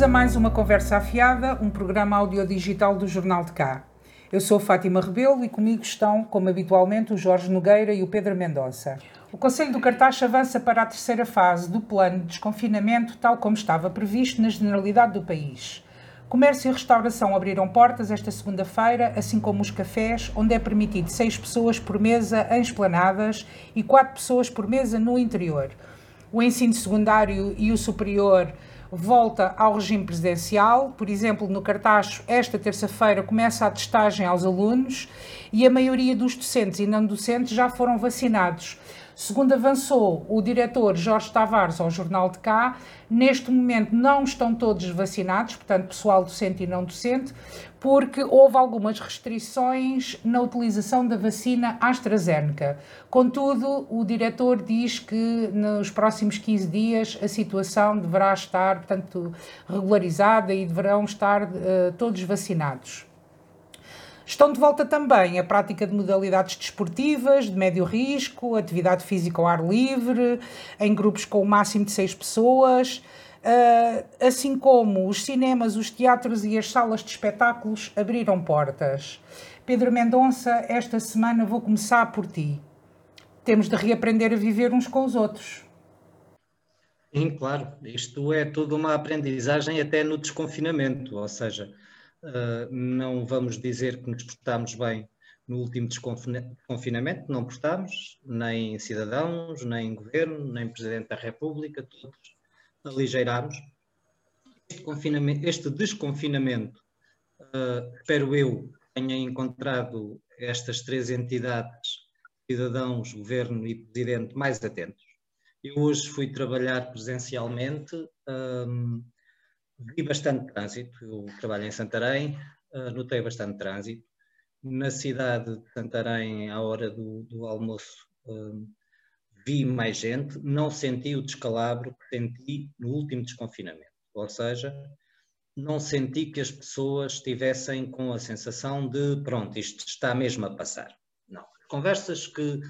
Bem-vindos a mais uma Conversa Afiada, um programa audiodigital do Jornal de Cá. Eu sou Fátima Rebelo e comigo estão, como habitualmente, o Jorge Nogueira e o Pedro Mendonça. O Conselho do Cartaz avança para a terceira fase do plano de desconfinamento, tal como estava previsto na generalidade do país. Comércio e restauração abriram portas esta segunda-feira, assim como os cafés, onde é permitido seis pessoas por mesa em esplanadas e quatro pessoas por mesa no interior. O ensino secundário e o superior volta ao regime presidencial. Por exemplo, no Cartacho, esta terça-feira começa a testagem aos alunos e a maioria dos docentes e não docentes já foram vacinados. Segundo avançou o diretor Jorge Tavares ao Jornal de Cá, neste momento não estão todos vacinados, portanto, pessoal docente e não docente, porque houve algumas restrições na utilização da vacina AstraZeneca. Contudo, o diretor diz que nos próximos 15 dias a situação deverá estar, portanto, regularizada e deverão estar uh, todos vacinados. Estão de volta também a prática de modalidades desportivas, de médio risco, atividade física ao ar livre, em grupos com o máximo de seis pessoas, ah, assim como os cinemas, os teatros e as salas de espetáculos abriram portas. Pedro Mendonça, esta semana vou começar por ti. Temos de reaprender a viver uns com os outros. Sim, claro. Isto é toda uma aprendizagem até no desconfinamento, ou seja, não vamos dizer que nos portámos bem no último desconfinamento, não portámos, nem cidadãos, nem governo, nem Presidente da República, todos aligeirámos. Este, este desconfinamento, uh, espero eu, tenha encontrado estas três entidades, cidadãos, governo e presidente, mais atentos. Eu hoje fui trabalhar presencialmente. Um, vi bastante trânsito, eu trabalho em Santarém, uh, notei bastante trânsito. Na cidade de Santarém, à hora do, do almoço, uh, vi mais gente, não senti o descalabro que senti no último desconfinamento. Ou seja, não senti que as pessoas estivessem com a sensação de pronto, isto está mesmo a passar. Não. Conversas que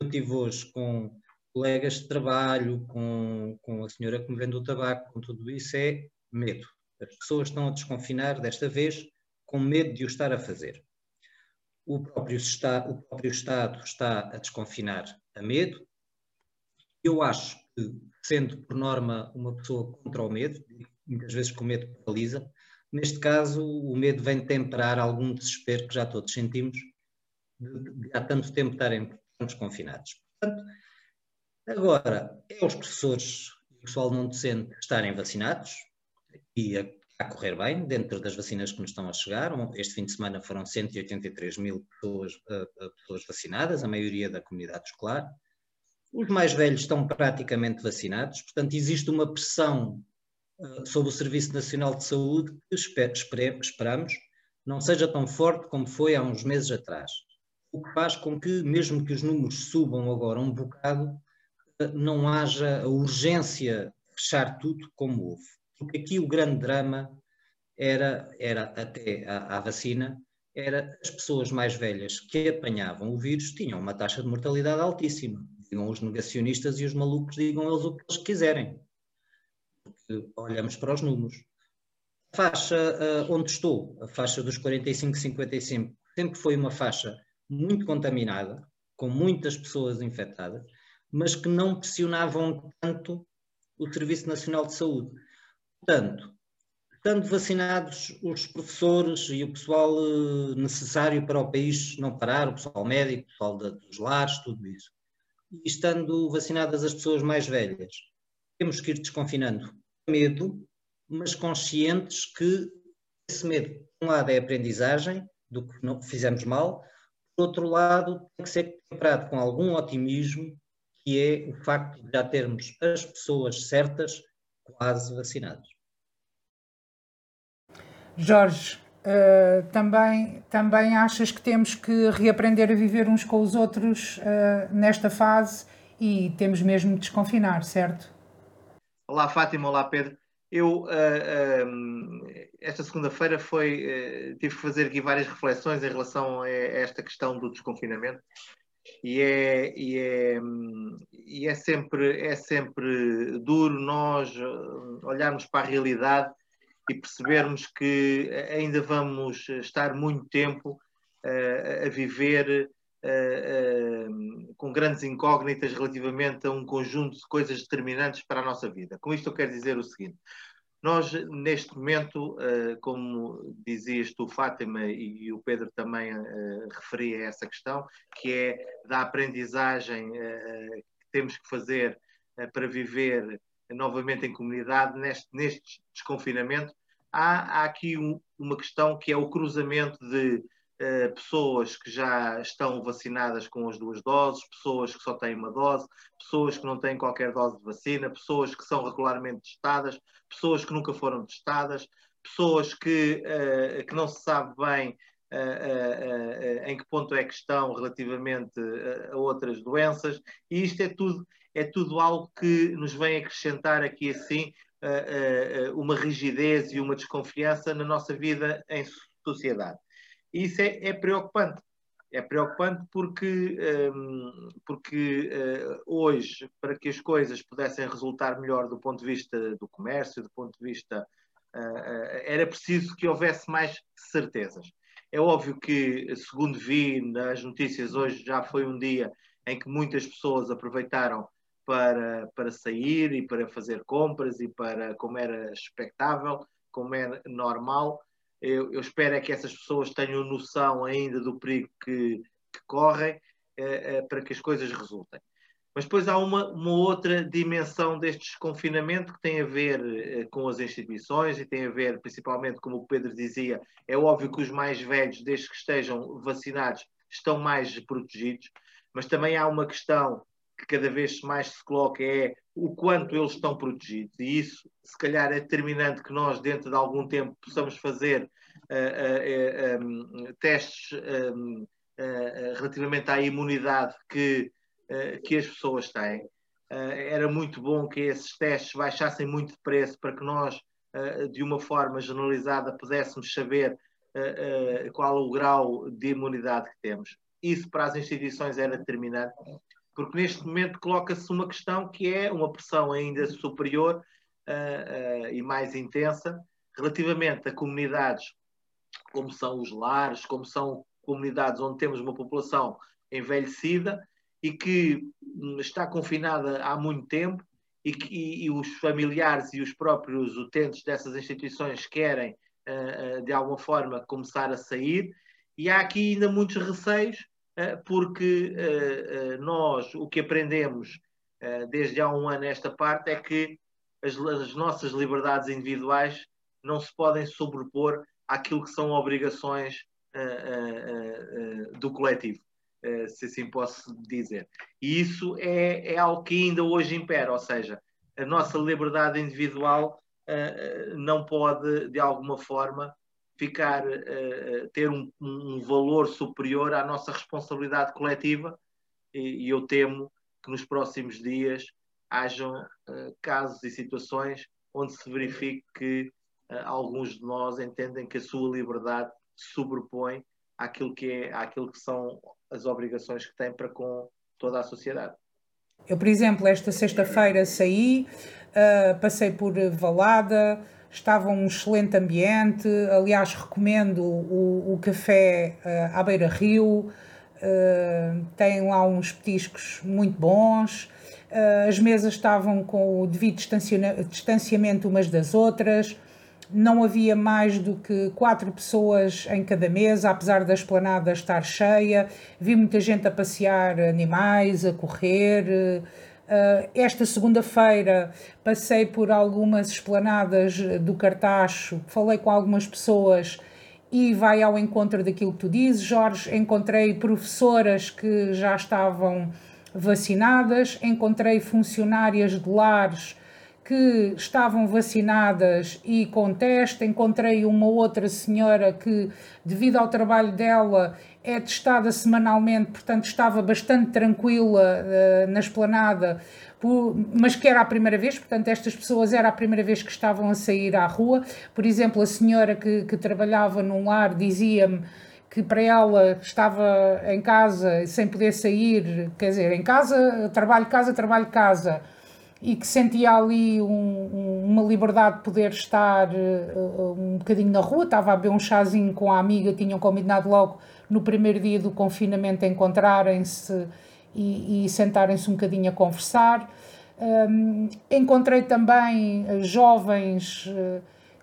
eu tive hoje com colegas de trabalho, com, com a senhora que me vende o tabaco, com tudo isso, é medo. As pessoas estão a desconfinar, desta vez, com medo de o estar a fazer. O próprio, está, o próprio Estado está a desconfinar a medo. Eu acho que, sendo por norma uma pessoa contra o medo, muitas vezes com o medo paralisa, neste caso o medo vem temperar algum desespero que já todos sentimos de, de há tanto tempo estarem confinados. Portanto, agora, é os professores e o pessoal não docente estarem vacinados, e a, a, correr bem, dentro das vacinas que nos estão a chegar. Este fim de semana foram 183 mil pessoas, uh, pessoas vacinadas, a maioria da comunidade escolar. Os mais velhos estão praticamente vacinados, portanto, existe uma pressão uh, sobre o Serviço Nacional de Saúde que esper, esperamos não seja tão forte como foi há uns meses atrás. O que faz com que, mesmo que os números subam agora um bocado, não haja a urgência de fechar tudo como houve porque aqui o grande drama era, era até à, vacina, era as pessoas mais velhas que apanhavam o vírus tinham uma taxa de mortalidade altíssima. Digam os negacionistas e os malucos, digam eles o que eles quiserem. Porque olhamos para os números. A faixa uh, onde estou, a faixa dos 45-55, sempre foi uma faixa muito contaminada, com muitas pessoas infectadas, mas que não pressionavam tanto o Serviço Nacional de Saúde. Portanto, estando vacinados os professores e o pessoal eh, necessário para o país não parar, o pessoal médico, o pessoal dos lares, tudo isso, e estando vacinadas as pessoas mais velhas, temos que ir desconfinando medo, mas conscientes que esse medo, por um lado, é aprendizagem do que não fizemos mal, por outro lado, tem que ser temperado com algum otimismo, que é o facto de já termos as pessoas certas quase vacinados. Jorge, uh, também, também achas que temos que reaprender a viver uns com os outros uh, nesta fase e temos mesmo de desconfinar, certo? Olá Fátima, olá Pedro. Eu, uh, esta segunda-feira foi, tive que fazer aqui várias reflexões em relação a esta questão do desconfinamento e é, e é, e é, sempre, é sempre duro nós olharmos para a realidade e percebermos que ainda vamos estar muito tempo uh, a viver com grandes incógnitas relativamente a um conjunto de coisas determinantes para a nossa vida. Com isto eu quero dizer o seguinte: nós, neste momento, como dizias tu, Fátima, e o Pedro também referia a essa questão, que é da aprendizagem que temos que fazer para viver novamente em comunidade, neste, neste desconfinamento, há, há aqui um, uma questão que é o cruzamento de uh, pessoas que já estão vacinadas com as duas doses, pessoas que só têm uma dose, pessoas que não têm qualquer dose de vacina, pessoas que são regularmente testadas, pessoas que nunca foram testadas, pessoas que, uh, que não se sabe bem Uh, uh, uh, em que ponto é que estão relativamente a outras doenças, e isto é tudo, é tudo algo que nos vem acrescentar aqui assim uma rigidez e uma desconfiança na nossa vida em sociedade. E isso é, é preocupante. É preocupante porque, um, porque hoje, para que as coisas pudessem resultar melhor do ponto de vista do comércio, do ponto de vista. Era preciso que houvesse mais certezas. É óbvio que, segundo vi nas notícias hoje, já foi um dia em que muitas pessoas aproveitaram para, para sair e para fazer compras e para, como era expectável, como é normal. Eu, eu espero é que essas pessoas tenham noção ainda do perigo que, que correm eh, eh, para que as coisas resultem. Mas depois há uma, uma outra dimensão deste desconfinamento que tem a ver eh, com as instituições e tem a ver, principalmente, como o Pedro dizia, é óbvio que os mais velhos, desde que estejam vacinados, estão mais protegidos, mas também há uma questão que cada vez mais se coloca é o quanto eles estão protegidos. E isso, se calhar, é determinante que nós, dentro de algum tempo, possamos fazer uh, uh, um, testes um, uh, relativamente à imunidade que, que as pessoas têm. era muito bom que esses testes baixassem muito de preço para que nós, de uma forma generalizada, pudéssemos saber qual o grau de imunidade que temos. Isso para as instituições era determinante porque neste momento coloca-se uma questão que é uma pressão ainda superior uh, uh, e mais intensa relativamente a comunidades como são os lares, como são comunidades onde temos uma população envelhecida e que hum, está confinada há muito tempo e que e, e os familiares e os próprios utentes dessas instituições querem, uh, de alguma forma, começar a sair. E há aqui ainda muitos receios porque eh, eh, nós o que aprendemos desde há um ano esta parte é que as, as, nossas liberdades individuais não se podem sobrepor àquilo que são obrigações do coletivo, se assim posso dizer. E isso é, é algo que ainda hoje impera, ou seja, a nossa liberdade individual não pode, de alguma forma, ficar, uh, ter um, um, valor superior à nossa responsabilidade coletiva e, e eu temo que nos próximos dias hajam uh, casos e situações onde se verifique que uh, alguns de nós entendem que a sua liberdade se sobrepõe àquilo que, é, àquilo que são as obrigações que têm para com toda a sociedade. Eu, por exemplo, esta sexta-feira saí, passei por Valada, estava um excelente ambiente. Aliás, recomendo o, o café uh, à Beira Rio, uh, tem lá uns petiscos muito bons. Uh, as mesas estavam com o devido distanciamento umas das outras. Não havia mais do que quatro pessoas em cada mesa, apesar da esplanada estar cheia. Vi muita gente a passear animais, a correr esta segunda-feira passei por algumas esplanadas do Cartacho, falei com algumas pessoas e vai ao encontro daquilo que tu dizes, Jorge. Encontrei professoras que já estavam vacinadas, encontrei funcionárias de lares que estavam vacinadas e com teste. Encontrei uma outra senhora que, devido ao trabalho dela, é testada semanalmente, portanto estava bastante tranquila uh, na esplanada, por, mas que era a primeira vez, portanto estas pessoas era a primeira vez que estavam a sair à rua. Por exemplo, a senhora que, que trabalhava num lar dizia-me que para ela estava em casa sem poder sair, quer dizer, em casa, trabalho casa, trabalho casa, e que sentia ali um, um uma liberdade de poder estar uh, um bocadinho na rua, estava a beber um chazinho com a amiga, tinham combinado logo no primeiro dia do confinamento encontrarem-se e, e sentarem-se um bocadinho a conversar. Um, encontrei também jovens uh,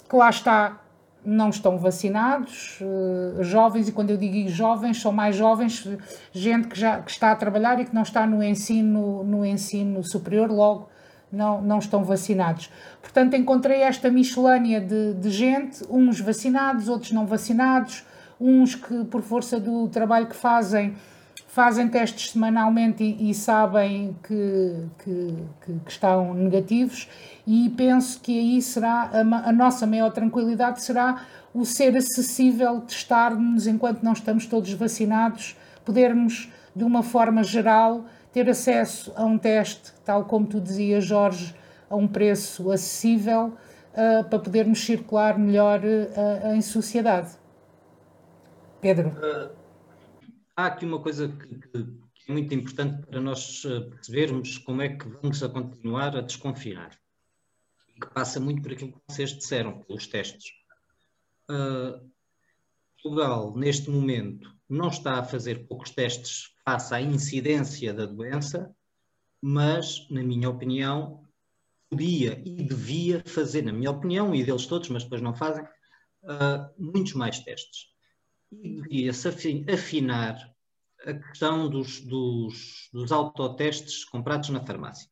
que lá está, não estão vacinados, uh, jovens, e quando eu digo jovens, são mais jovens, gente que já que está a trabalhar e que não está no ensino, no ensino superior, logo não, não estão vacinados. Portanto, encontrei esta miscelânea de, de gente, uns vacinados, outros não vacinados, uns que, por força do trabalho que fazem, fazem testes semanalmente e, e sabem que, que, que, estão negativos, e penso que aí será a, a nossa maior tranquilidade será o ser acessível testar-nos enquanto não estamos todos vacinados, podermos, de uma forma geral, ter acesso a um teste, tal como tu dizias, Jorge, a um preço acessível uh, para podermos circular melhor uh, em sociedade. Pedro. Uh, há aqui uma coisa que, que, é muito importante para nós percebermos como é que vamos a continuar a desconfinar. Que passa muito por aquilo que vocês disseram, pelos testes. Portugal, neste momento, não está a fazer poucos testes face à incidência da doença, mas, na minha opinião, podia e devia fazer, na minha opinião, e deles todos, mas depois não fazem, uh, muitos mais testes. E devia-se afinar a questão dos, dos, dos autotestes comprados na farmácia.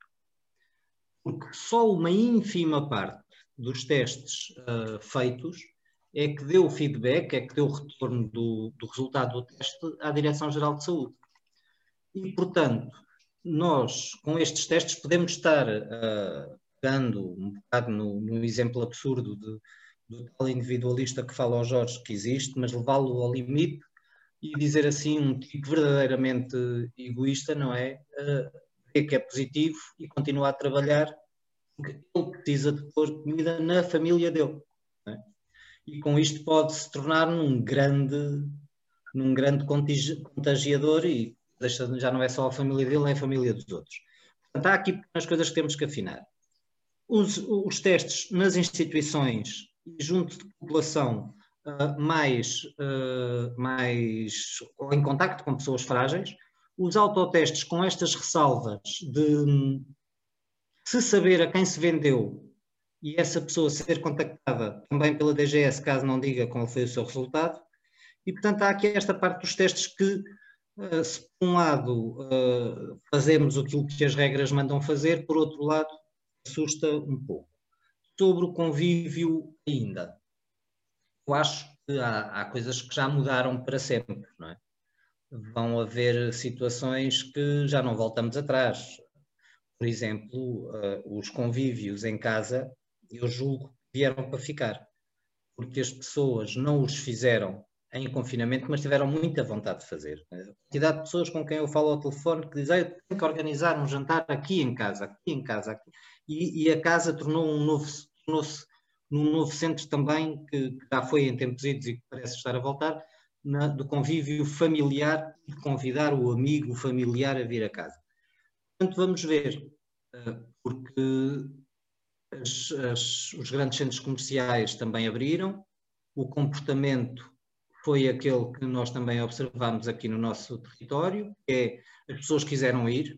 Porque só uma ínfima parte dos testes uh, feitos é que deu feedback, é que deu retorno do, do resultado do teste à Direção-Geral de Saúde. E, portanto, nós, com estes testes, podemos estar uh, dando um bocado no, no exemplo absurdo de, do tal individualista que fala ao Jorge que existe, mas levá-lo ao limite e dizer assim um tipo verdadeiramente egoísta, não é? Uh, que é positivo e continuar a trabalhar porque ele precisa de pôr comida na família dele e com isto pode se tornar num grande, num grande contagiador e deixa, já não é só a família dele, é a família dos outros. Portanto, há aqui as coisas que temos que afinar. Os, os testes nas instituições e junto de população uh, mais, uh, mais em contacto com pessoas frágeis, os autotestes com estas ressalvas de se saber a quem se vendeu e essa pessoa ser contactada também pela DGS, caso não diga qual foi o seu resultado. E, portanto, há aqui esta parte dos testes que, uh, se por um lado fazemos aquilo que as regras mandam fazer, por outro lado, assusta um pouco. Sobre o convívio ainda. Eu acho que há, há coisas que já mudaram para sempre, não é? Vão haver situações que já não voltamos atrás. Por exemplo, uh, os convívios em casa eu julgo que vieram para ficar, porque as pessoas não os fizeram em confinamento, mas tiveram muita vontade de fazer. A quantidade de pessoas com quem eu falo ao telefone que dizem, eu tenho que organizar um jantar aqui em casa, aqui em casa, aqui. E, e a casa tornou um novo, tornou-se num novo centro também, que, que, já foi em tempos idos e que parece estar a voltar, na, do convívio familiar, de convidar o amigo, o familiar a vir a casa. Portanto, vamos ver, eh, porque as, as, os grandes centros comerciais também abriram, o comportamento foi aquele que nós também observamos aqui no nosso território, que é as pessoas quiseram ir,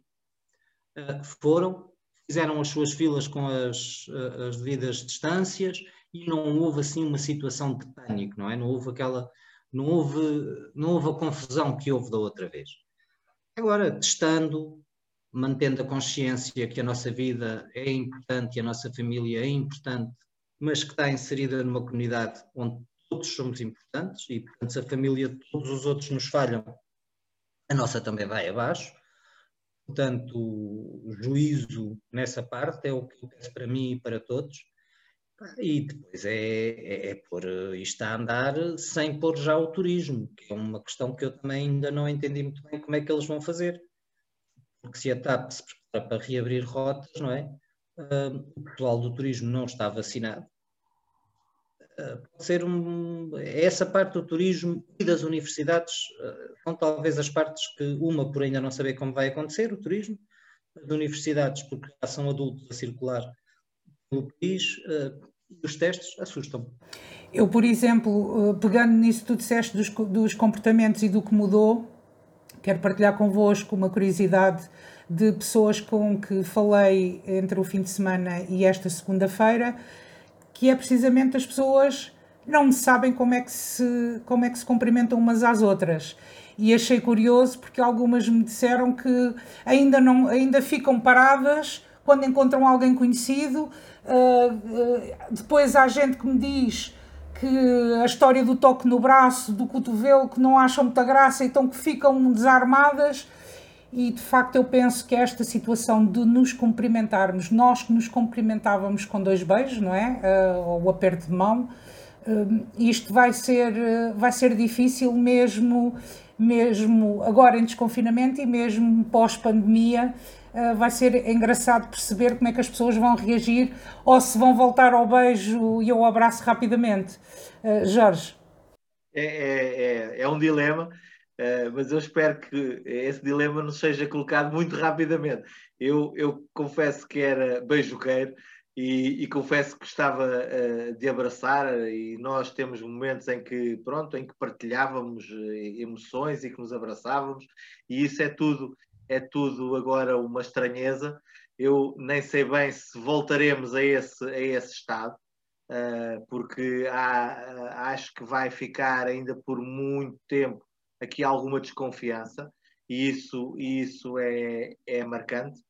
uh, foram, fizeram as suas filas com as, uh, as devidas distâncias e não houve assim uma situação de pânico, não é? Não houve aquela, não houve, não houve a confusão que houve da outra vez. Agora, testando, mantendo a consciência que a nossa vida é importante e a nossa família é importante, mas que está inserida numa comunidade onde todos somos importantes e, portanto, se a família de todos os outros nos falham, a nossa também vai abaixo. Portanto, juízo nessa parte é o que eu peço para mim e para todos. E depois é, é, é pôr isto a andar sem pôr já o turismo, que é uma questão que eu também ainda não entendi muito bem como é que eles vão fazer porque se a TAP se prepara para reabrir rotas, não é? Uh, o pessoal do turismo não está vacinado. Uh, pode ser um, essa parte do turismo e das universidades uh, são talvez as partes que uma por ainda não saber como vai acontecer o turismo, as universidades porque já são adultos a circular no país, os testes assustam. Eu, por exemplo, pegando nisso que tu disseste dos, dos comportamentos e do que mudou, quero partilhar convosco uma curiosidade de pessoas com que falei entre o fim de semana e esta segunda-feira, que é precisamente as pessoas não sabem como é que se, como é que se cumprimentam umas às outras. E achei curioso porque algumas me disseram que ainda, não, ainda ficam paradas quando encontram alguém conhecido. Uh, uh, depois há gente que me diz que a história do toque no braço, do cotovelo, que não acham muita graça, então que ficam desarmadas. E de facto eu penso que esta situação de nos cumprimentarmos, nós que nos cumprimentávamos com dois beijos, não é? Uh, ou o aperto de mão, uh, isto vai ser, uh, vai ser difícil mesmo, mesmo agora em desconfinamento e mesmo pós-pandemia. Uh, vai ser engraçado perceber como é que as pessoas vão reagir ou se vão voltar ao beijo e ao abraço rapidamente. Jorge. É, é, é, é um dilema Uh, mas eu espero que esse dilema não seja colocado muito rapidamente. Eu, eu confesso que era beijoqueiro e, e confesso que gostava uh, de abraçar e nós temos momentos em que, pronto, em que partilhávamos eh, emoções e que nos abraçávamos e isso é tudo, é tudo agora uma estranheza. Eu nem sei bem se voltaremos a esse, a esse estado. Uh, porque há, acho que vai ficar ainda por muito tempo aqui alguma desconfiança e isso, isso é, é marcante.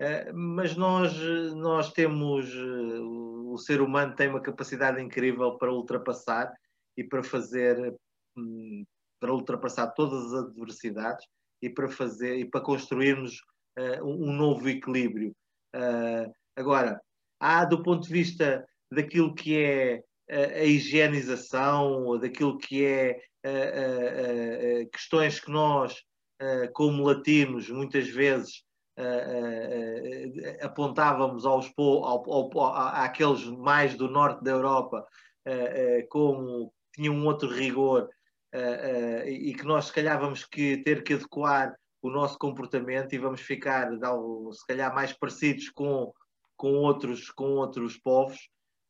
Uh, mas nós, nós temos, uh, o ser humano tem uma capacidade incrível para ultrapassar e para fazer, um, para ultrapassar todas as adversidades e para fazer e para construirmos uh, um, novo equilíbrio. agora, há do ponto de vista daquilo que é a, higienização, daquilo que é questões que nós, como latinos, muitas vezes apontávamos aos, ao, ao, àqueles mais do norte da Europa como tinham um outro rigor e que nós se calhar vamos que ter que adequar o nosso comportamento e vamos ficar se calhar mais parecidos com, com, outros, com outros povos,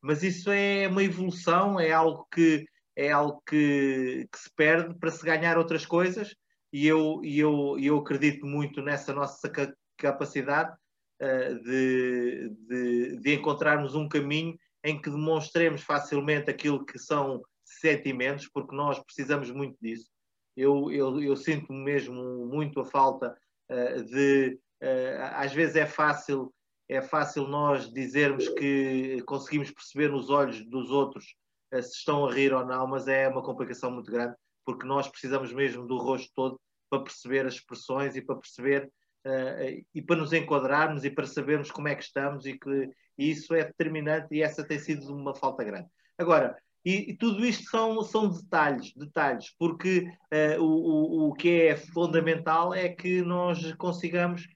mas isso é uma evolução, é algo que é algo que, que se perde para se ganhar outras coisas e eu, e eu, eu acredito muito nessa nossa capacidade uh, de, de, de, encontrarmos um caminho em que demonstremos facilmente aquilo que são sentimentos, porque nós precisamos muito disso. Eu, eu, eu sinto mesmo muito a falta uh, de. Uh, às vezes é fácil, é fácil nós dizermos que conseguimos perceber nos olhos dos outros eh, se estão a rir ou não, mas é uma complicação muito grande, porque nós precisamos mesmo do rosto todo para perceber as expressões e para perceber uh, e para nos enquadrarmos e para sabermos como é que estamos e que e isso é determinante e essa tem sido uma falta grande. Agora, e, e tudo isto são, são detalhes, detalhes, porque uh, o, o, o que é fundamental é que nós consigamos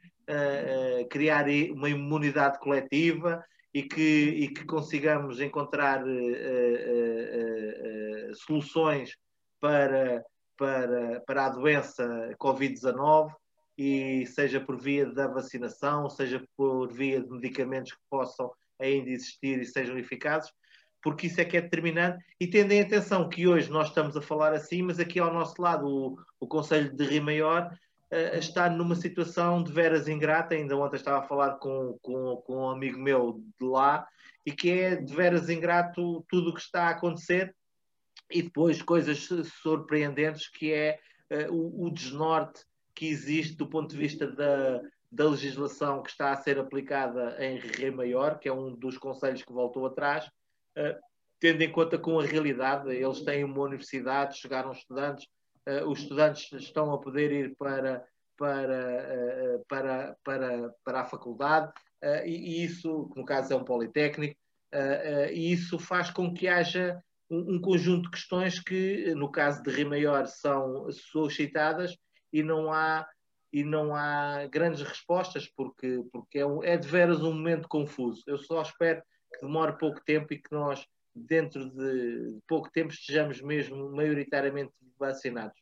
criar uma imunidade coletiva, e que, e que consigamos encontrar uh, soluções para, para, para a doença Covid-19 e seja por via da vacinação, seja por via de medicamentos que possam ainda existir e sejam eficazes, porque isso é que é determinante. E tendo em atenção que hoje nós estamos a falar assim, mas aqui ao nosso lado o, o Conselho de Rio Maior uh, está numa situação de veras ingrata. Ainda ontem estava a falar com, com, com um amigo meu de lá e que é de veras ingrato tudo o que está a acontecer e depois coisas surpreendentes que é uh, o, o, desnorte que existe do ponto de vista da, da legislação que está a ser aplicada em Rio Maior, que é um dos conselhos que voltou atrás, uh, tendo em conta com a realidade, eles têm uma universidade, chegaram estudantes, uh, os estudantes estão a poder ir para, para, uh, para, para, para a faculdade, uh, e, e, isso, no caso é um politécnico, e isso faz com que haja um, um, conjunto de questões que, no caso de Rio Maior, são suscitadas e não há e não há grandes respostas porque, porque é, um, é de veras um momento confuso. Eu só espero que demore pouco tempo e que nós, dentro de pouco tempo, estejamos mesmo maioritariamente vacinados.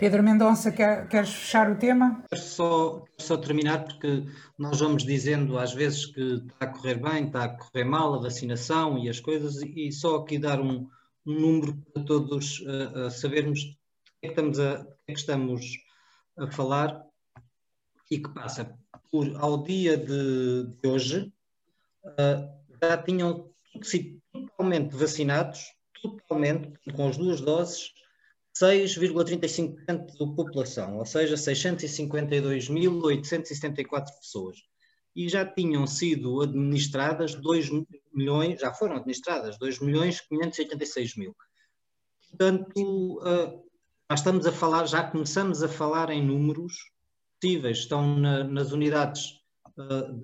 Pedro Mendonça, quer, queres fechar o tema? Quero só, só terminar, porque nós vamos dizendo às vezes que está a correr bem, está a correr mal a vacinação e as coisas, e só aqui dar um, um número para todos uh, sabermos o que, é que estamos a, é que estamos a falar e que passa por, ao dia de, de hoje, uh, já tinham sido totalmente vacinados, totalmente, com as duas doses, 6,35% da população, ou seja, 652.874 pessoas. E já tinham sido administradas 2 milhões, já foram administradas 2 milhões 586 mil. Portanto, uh, nós estamos a falar, já começamos a falar em números possíveis. Estão na, nas unidades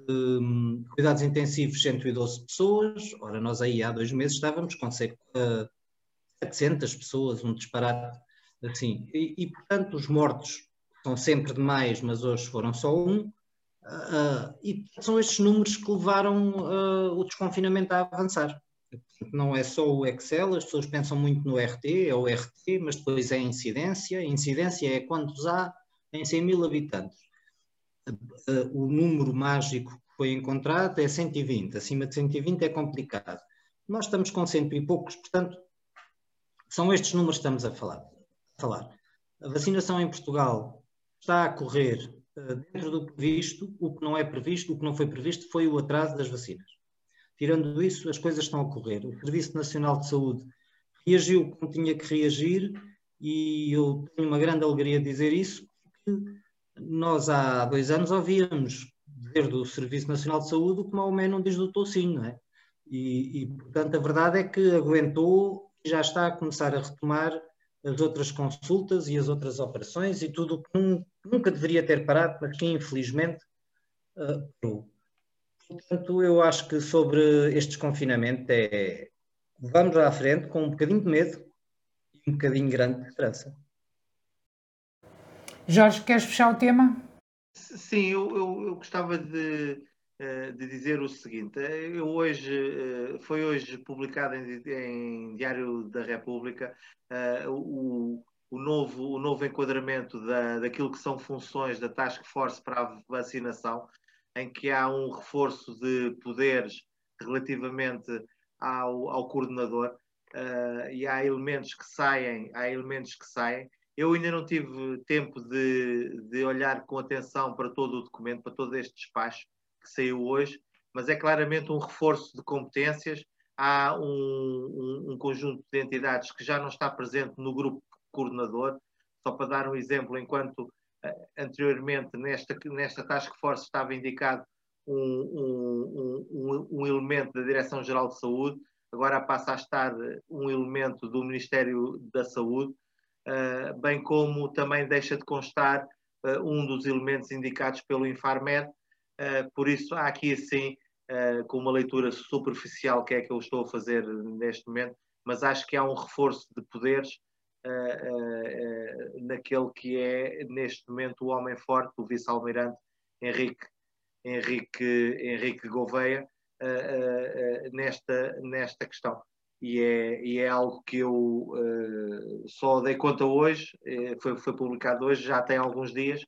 de um, cuidados intensivos 112 pessoas. Ora, nós aí há dois meses estávamos com cerca uh, 700 pessoas, um disparate assim. E, e, portanto, os mortos são sempre demais, mas hoje foram só um. Uh, e são estes números que levaram uh, o desconfinamento a avançar. Não é só o Excel, as pessoas pensam muito no RT, é o RT, mas depois é a incidência. A incidência é quantos há em 100 mil habitantes. O número mágico que foi encontrado é 120, acima de 120 é complicado. Nós estamos com cento e poucos, portanto, são estes números que estamos a falar falar. A vacinação em Portugal está a correr uh, dentro do previsto, o que não é previsto, o que não foi previsto foi o atraso das vacinas. Tirando isso, as coisas estão a correr. O Serviço Nacional de Saúde reagiu como tinha que reagir e eu tenho uma grande alegria de dizer isso, porque nós há dois anos ouvíamos dizer do Serviço Nacional de Saúde que Maomé não do tocinho, não é? E, e, portanto, a verdade é que aguentou e já está a começar a retomar as outras consultas e as outras operações e tudo o que nunca deveria ter parado, mas que infelizmente uh, parou. Portanto, eu acho que sobre este desconfinamento é vamos à frente com um bocadinho de medo e um bocadinho grande de esperança. Jorge, queres fechar o tema? Sim, eu, eu, eu gostava de, eh, de dizer o seguinte: eh, eu hoje, eh, foi hoje publicado em, em Diário da República o, o, novo, o novo enquadramento da, daquilo que são funções da Task Force para a vacinação, em que há um reforço de poderes relativamente ao, ao coordenador e há elementos que saem, há elementos que saem. Eu ainda não tive tempo de, de olhar com atenção para todo o documento, para todo este despacho que saiu hoje, mas é claramente um reforço de competências. Há um, um, um conjunto de entidades que já não está presente no grupo coordenador. Só para dar um exemplo, enquanto uh, anteriormente nesta, nesta task force estava indicado um, um, um, elemento da Direção-Geral de Saúde, agora passa a estar um elemento do Ministério da Saúde, bem como também deixa de constar uh, um dos elementos indicados pelo Infarmed, Uh, por isso, há aqui assim, com uma leitura superficial, que é que eu estou a fazer neste momento, mas acho que há um reforço de poderes naquele que é, neste momento, o homem forte, o vice-almirante Henrique, Henrique, Henrique Gouveia, nesta, nesta questão. E é, e é algo que eu só dei conta hoje, foi, foi publicado hoje, já tem alguns dias,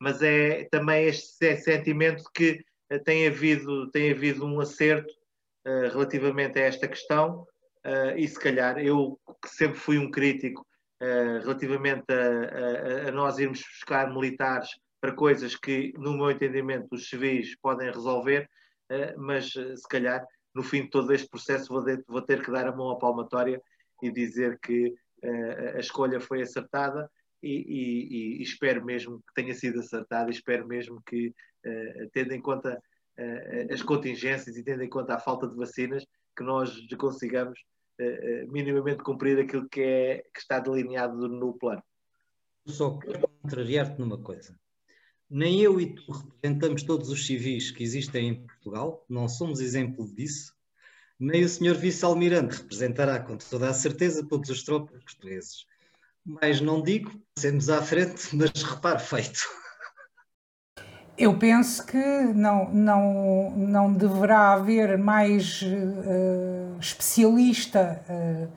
mas é também este sentimento que eh, tem havido, tem havido um acerto uh, relativamente a esta questão, uh, e se calhar eu, que sempre fui um crítico uh, relativamente a, a, a, nós irmos buscar militares para coisas que, no meu entendimento, os civis podem resolver, mas se calhar no fim de todo este processo vou, de, vou ter que dar a mão à palmatória e dizer que a escolha foi acertada e, e, e, espero mesmo que tenha sido acertado, espero mesmo que, uh, tendo em conta uh, as contingências e tendo em conta a falta de vacinas, que nós consigamos uh, minimamente cumprir aquilo que, é, que está delineado no plano. Só quero contrariar-te numa coisa. Nem eu e tu representamos todos os civis que existem em Portugal, não somos exemplo disso, nem o senhor vice-almirante representará com toda a certeza todos os tropas portugueses. Mas não digo, passemos à frente, mas repare feito. Eu penso que não, não, não deverá haver mais uh, especialista uh,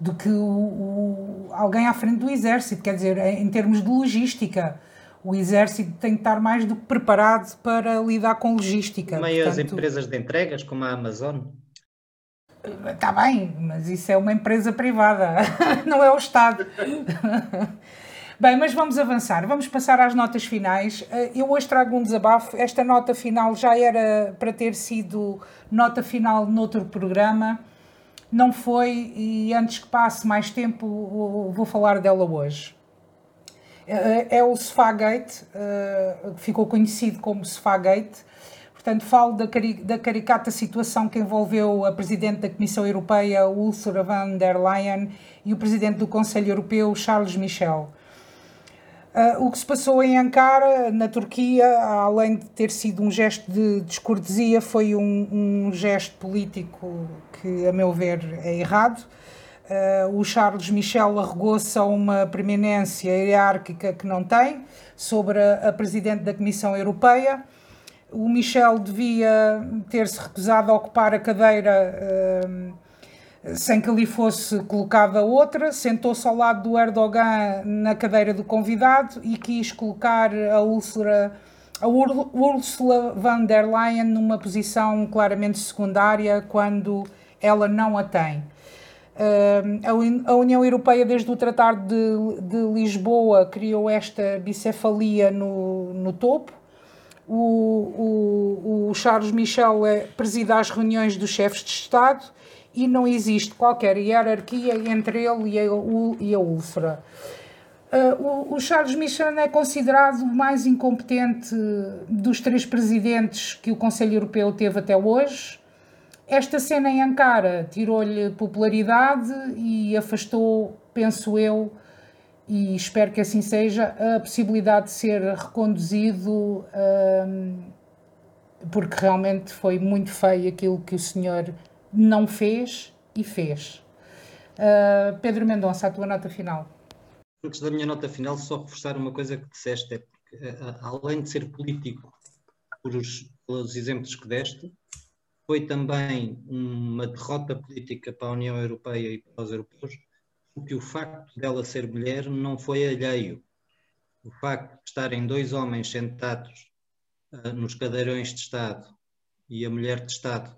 do que o, o, alguém à frente do exército, quer dizer, em termos de logística. O exército tem que estar mais do que preparado para lidar com logística. Também Portanto, as empresas de entregas, como a Amazon. Está bem, mas isso é uma empresa privada, não é o Estado. Bem, mas vamos avançar, vamos passar às notas finais. Eh, eu hoje trago um desabafo. Esta nota final já era para ter sido nota final noutro programa, não foi, e antes que passe mais tempo, vou falar dela hoje. Eh, é o Sofagate, eh, que ficou conhecido como Sofagate. Portanto, falo da, cari da caricata situação que envolveu a Presidente da Comissão Europeia, Ursula von der Leyen, e o Presidente do Conselho Europeu, Charles Michel. Uh, o que se passou em Ankara, na Turquia, além de ter sido um gesto de descortesia, foi um, um gesto político que, a meu ver, é errado. Uh, o Charles Michel arregou-se a uma preeminência hierárquica que não tem sobre a, a Presidente da Comissão Europeia. O Michel devia ter-se recusado a ocupar a cadeira. Uh, sem que ali fosse colocada outra, sentou-se ao lado do Erdogan na cadeira do convidado e quis colocar a Ursula, a Ursula von der Leyen numa posição claramente secundária quando ela não a tem. A União Europeia, desde o Tratado de, de Lisboa, criou esta bicefalia no, no topo. O, o, o Charles Michel é, preside as reuniões dos chefes de Estado e não existe qualquer hierarquia entre ele e a, e a. Uh, o, o, Charles Michel é considerado o mais incompetente dos três presidentes que o Conselho Europeu teve até hoje. Esta cena em Ankara tirou-lhe popularidade e afastou, penso eu, e espero que assim seja, a possibilidade de ser reconduzido, uh, porque realmente foi muito feio aquilo que o senhor não fez e fez. Uh, Pedro Mendonça, a tua nota final. Antes da minha nota final, só reforçar uma coisa que disseste, é porque, além de ser político, por os, pelos exemplos que deste, foi também uma derrota política para a União Europeia e para os europeus, porque o facto dela ser mulher não foi alheio. O facto de estarem dois homens sentados uh, nos cadeirões de Estado e a mulher de Estado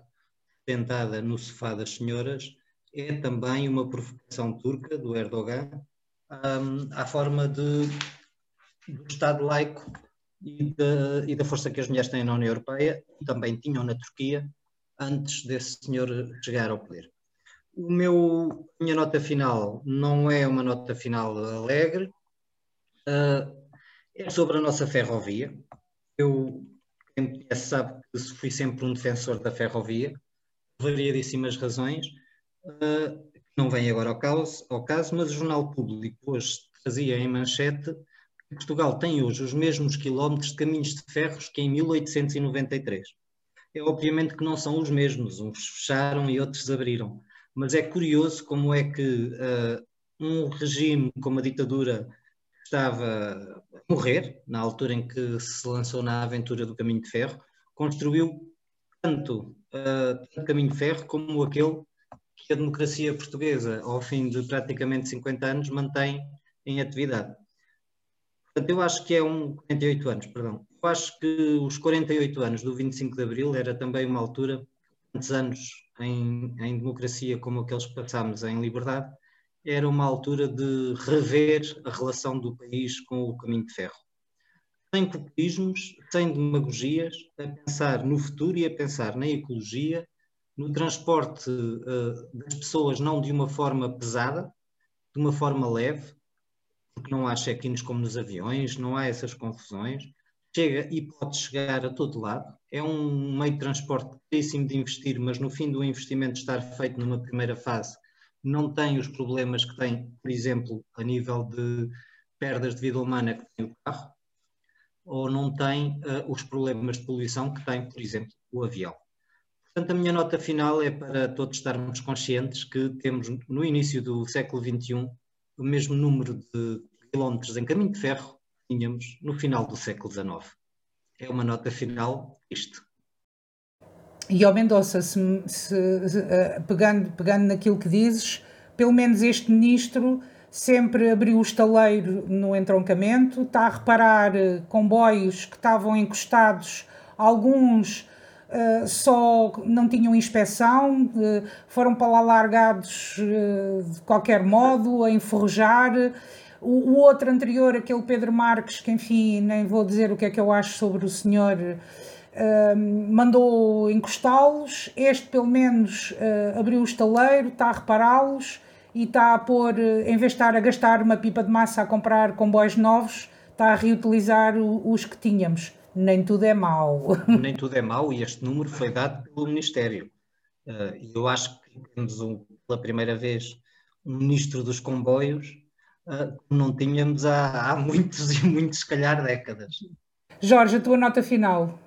sentada no sofá das senhoras é também uma provocação turca do Erdogan um, à forma de, do Estado laico e, de, e, da força que as mulheres têm na União Europeia também tinham na Turquia antes desse senhor chegar ao poder. O meu, minha nota final não é uma nota final alegre, uh, é sobre a nossa ferrovia. Eu, quem me conhece sabe que fui sempre um defensor da ferrovia, variadíssimas razões, uh, não vem agora ao caso, ao caso, mas o Jornal Público hoje trazia em manchete que Portugal tem hoje os mesmos quilómetros de caminhos de ferros que em 1893. É obviamente que não são os mesmos, uns fecharam e outros abriram, mas é curioso como é que uh, um regime como a ditadura estava a morrer, na altura em que se lançou na aventura do caminho de ferro, construiu tanto uh, caminho de ferro como aquele que a democracia portuguesa, ao fim de praticamente 50 anos, mantém em atividade. Portanto, eu acho que é um 48 anos, perdão. Eu acho que os 48 anos do 25 de Abril era também uma altura, tantos anos em, em democracia como aqueles que passámos em liberdade, era uma altura de rever a relação do país com o caminho de ferro. Sem populismos, sem demagogias, a pensar no futuro e a pensar na ecologia, no transporte uh, das pessoas não de uma forma pesada, de uma forma leve, porque não há check-ins como nos aviões, não há essas confusões, chega e pode chegar a todo lado. É um meio de transporte caríssimo de investir, mas no fim do investimento estar feito numa primeira fase, não tem os problemas que tem, por exemplo, a nível de perdas de vida humana que tem o carro ou não tem uh, os problemas de poluição que tem, por exemplo, o avião. Portanto, a minha nota final é para todos estarmos conscientes que temos no início do século XXI o mesmo número de quilómetros em caminho de ferro tínhamos no final do século XIX. É uma nota final isto. E ao Mendonça, se, se, uh, pegando, pegando naquilo que dizes, pelo menos este ministro sempre abriu o estaleiro no entroncamento, está a reparar uh, comboios que estavam encostados, alguns uh, só não tinham inspeção, uh, foram para lá largados de qualquer modo, a enferrujar. O, o, outro anterior, aquele Pedro Marques, que enfim, nem vou dizer o que é que eu acho sobre o senhor, mandou encostá-los. Este, pelo menos, abriu o estaleiro, está a repará-los e está a pôr, eh, em vez de estar a gastar uma pipa de massa a comprar comboios novos, está a reutilizar os que tínhamos. Nem tudo é mau. Nem tudo é mau e este número foi dado pelo Ministério. Eh, e eu acho que temos um, pela primeira vez um ministro dos comboios eh, não tínhamos há, há muitos e muitos, se calhar, décadas. Jorge, a tua nota final.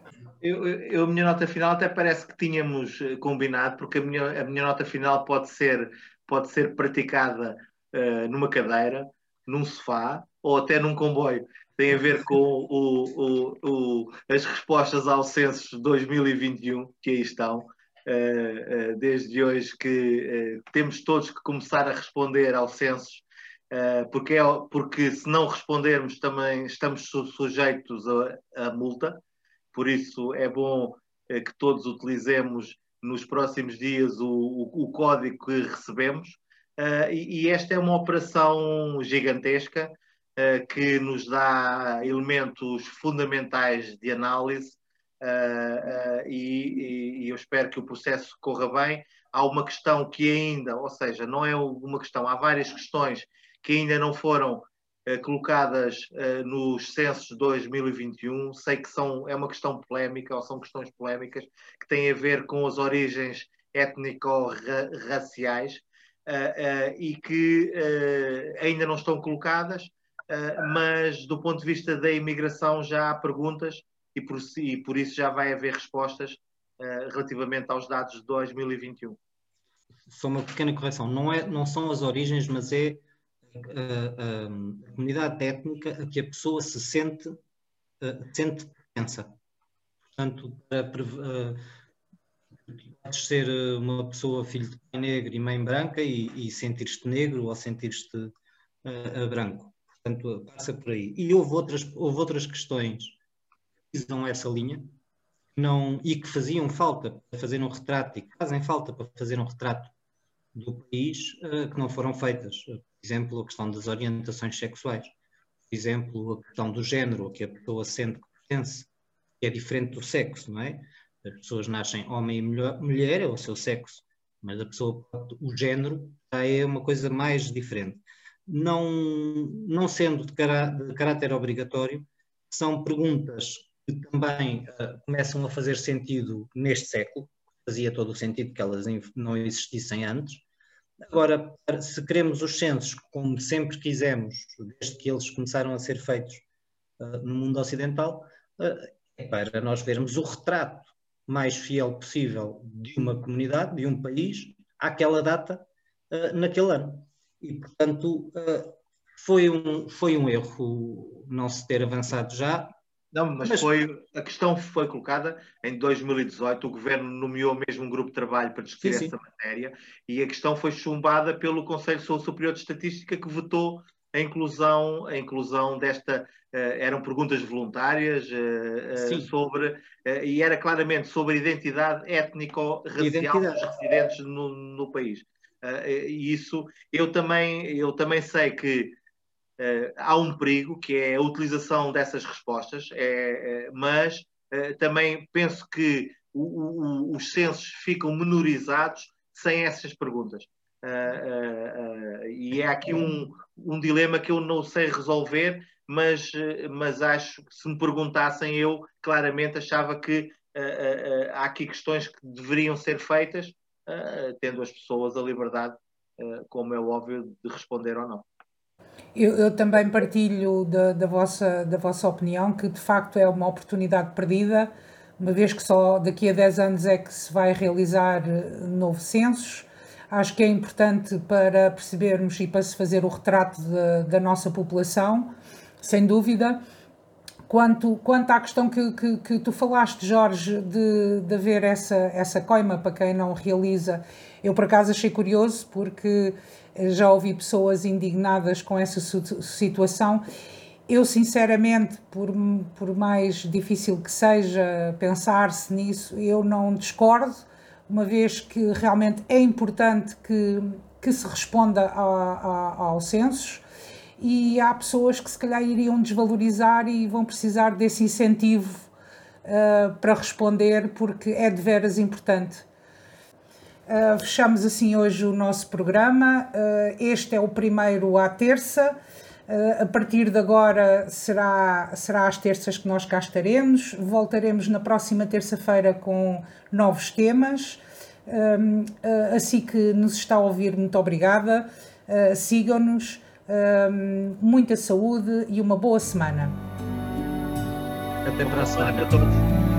Eu, eu, a minha nota final até parece que tínhamos combinado, porque a minha, a minha nota final pode ser pode ser praticada uh, numa cadeira, num sofá ou até num comboio. Tem a ver com o, o, o, as respostas ao censo 2021, que aí estão. Uh, uh, desde hoje que temos todos que começar a responder ao censo, porque, é, porque se não respondermos também estamos sujeitos a, a multa. Por isso é bom que todos utilizemos nos próximos dias o, o, o código que recebemos. Uh, e, e, esta é uma operação gigantesca uh, que nos dá elementos fundamentais de análise uh, e, e, eu espero que o processo corra bem. Há uma questão que ainda, ou seja, não é uma questão, há várias questões que ainda não foram colocadas nos censos 2021. Sei que são, é uma questão polémica, ou são questões polémicas, que têm a ver com as origens étnico-raciais uh, e que ainda não estão colocadas, mas do ponto de vista da imigração já há perguntas e por, e por isso já vai haver respostas relativamente aos dados de 2021. Só uma pequena correção, não, é, não são as origens, mas é a, a, comunidade étnica a que a pessoa se sente, uh, sente pertença. Portanto, para, ser uma pessoa filho de pai negro e mãe branca e, e sentir-te negro ou sentir-te uh, branco. Portanto, passa por aí. E houve outras, houve outras questões que usam essa linha não, e que faziam falta para fazer um retrato e que fazem falta para fazer um retrato do país que não foram feitas exemplo, a questão das orientações sexuais, por exemplo, a questão do género, que a pessoa sente que pertence, que é diferente do sexo, não é? As pessoas nascem homem e mulher, mulher é o seu sexo, mas a pessoa, o género, é uma coisa mais diferente. Não, não sendo de, cará, de caráter obrigatório, são perguntas que também uh, começam a fazer sentido neste século, fazia todo o sentido que elas não existissem antes, Agora, se queremos os censos como sempre quisemos, desde que eles começaram a ser feitos uh, no mundo ocidental, uh, é para nós vermos o retrato mais fiel possível de uma comunidade, de um país, àquela data, uh, naquele ano. E, portanto, foi, um, foi um erro não se ter avançado já, não, mas, mas, foi, a questão foi colocada em 2018, o governo nomeou mesmo um grupo de trabalho para discutir sim, essa sim. matéria e a questão foi chumbada pelo Conselho Superior de Estatística que votou a inclusão, a inclusão desta, uh, eram perguntas voluntárias uh, sobre, e era claramente sobre a identidade étnico-racial dos residentes no, no país. e isso, eu também, eu também sei que uh, há um perigo que é a utilização dessas respostas, é, é, mas uh, também penso que o, o, os censos ficam menorizados sem essas perguntas. Uh, e é aqui um, um dilema que eu não sei resolver, mas, mas acho que se me perguntassem, eu claramente achava que há aqui questões que deveriam ser feitas, tendo as pessoas a liberdade, como é óbvio, de responder ou não. Eu, eu, também partilho da, da, vossa, da vossa opinião que de facto é uma oportunidade perdida, uma vez que só daqui a 10 anos é que se vai realizar eh, novo censo. Acho que é importante para percebermos e para se fazer o retrato de, da nossa população, sem dúvida. Quanto, quanto à questão que, que, que tu falaste, Jorge, de, de haver essa, essa coima para quem não realiza, eu por acaso achei curioso porque já ouvi pessoas indignadas com essa situação. Eu, sinceramente, por, por mais difícil que seja pensar-se nisso, eu não discordo, uma vez que realmente é importante que, que se responda a, a, ao censo e há pessoas que se calhar iriam desvalorizar e vão precisar desse incentivo uh, para responder porque é de veras importante. Uh, fechamos assim hoje o nosso programa. Uh, este é o primeiro à terça. a partir de agora será, será às terças que nós cá estaremos. Voltaremos na próxima terça-feira com novos temas. assim que nos está a ouvir, muito obrigada. Sigam-nos muita saúde e uma boa semana. Até para a semana.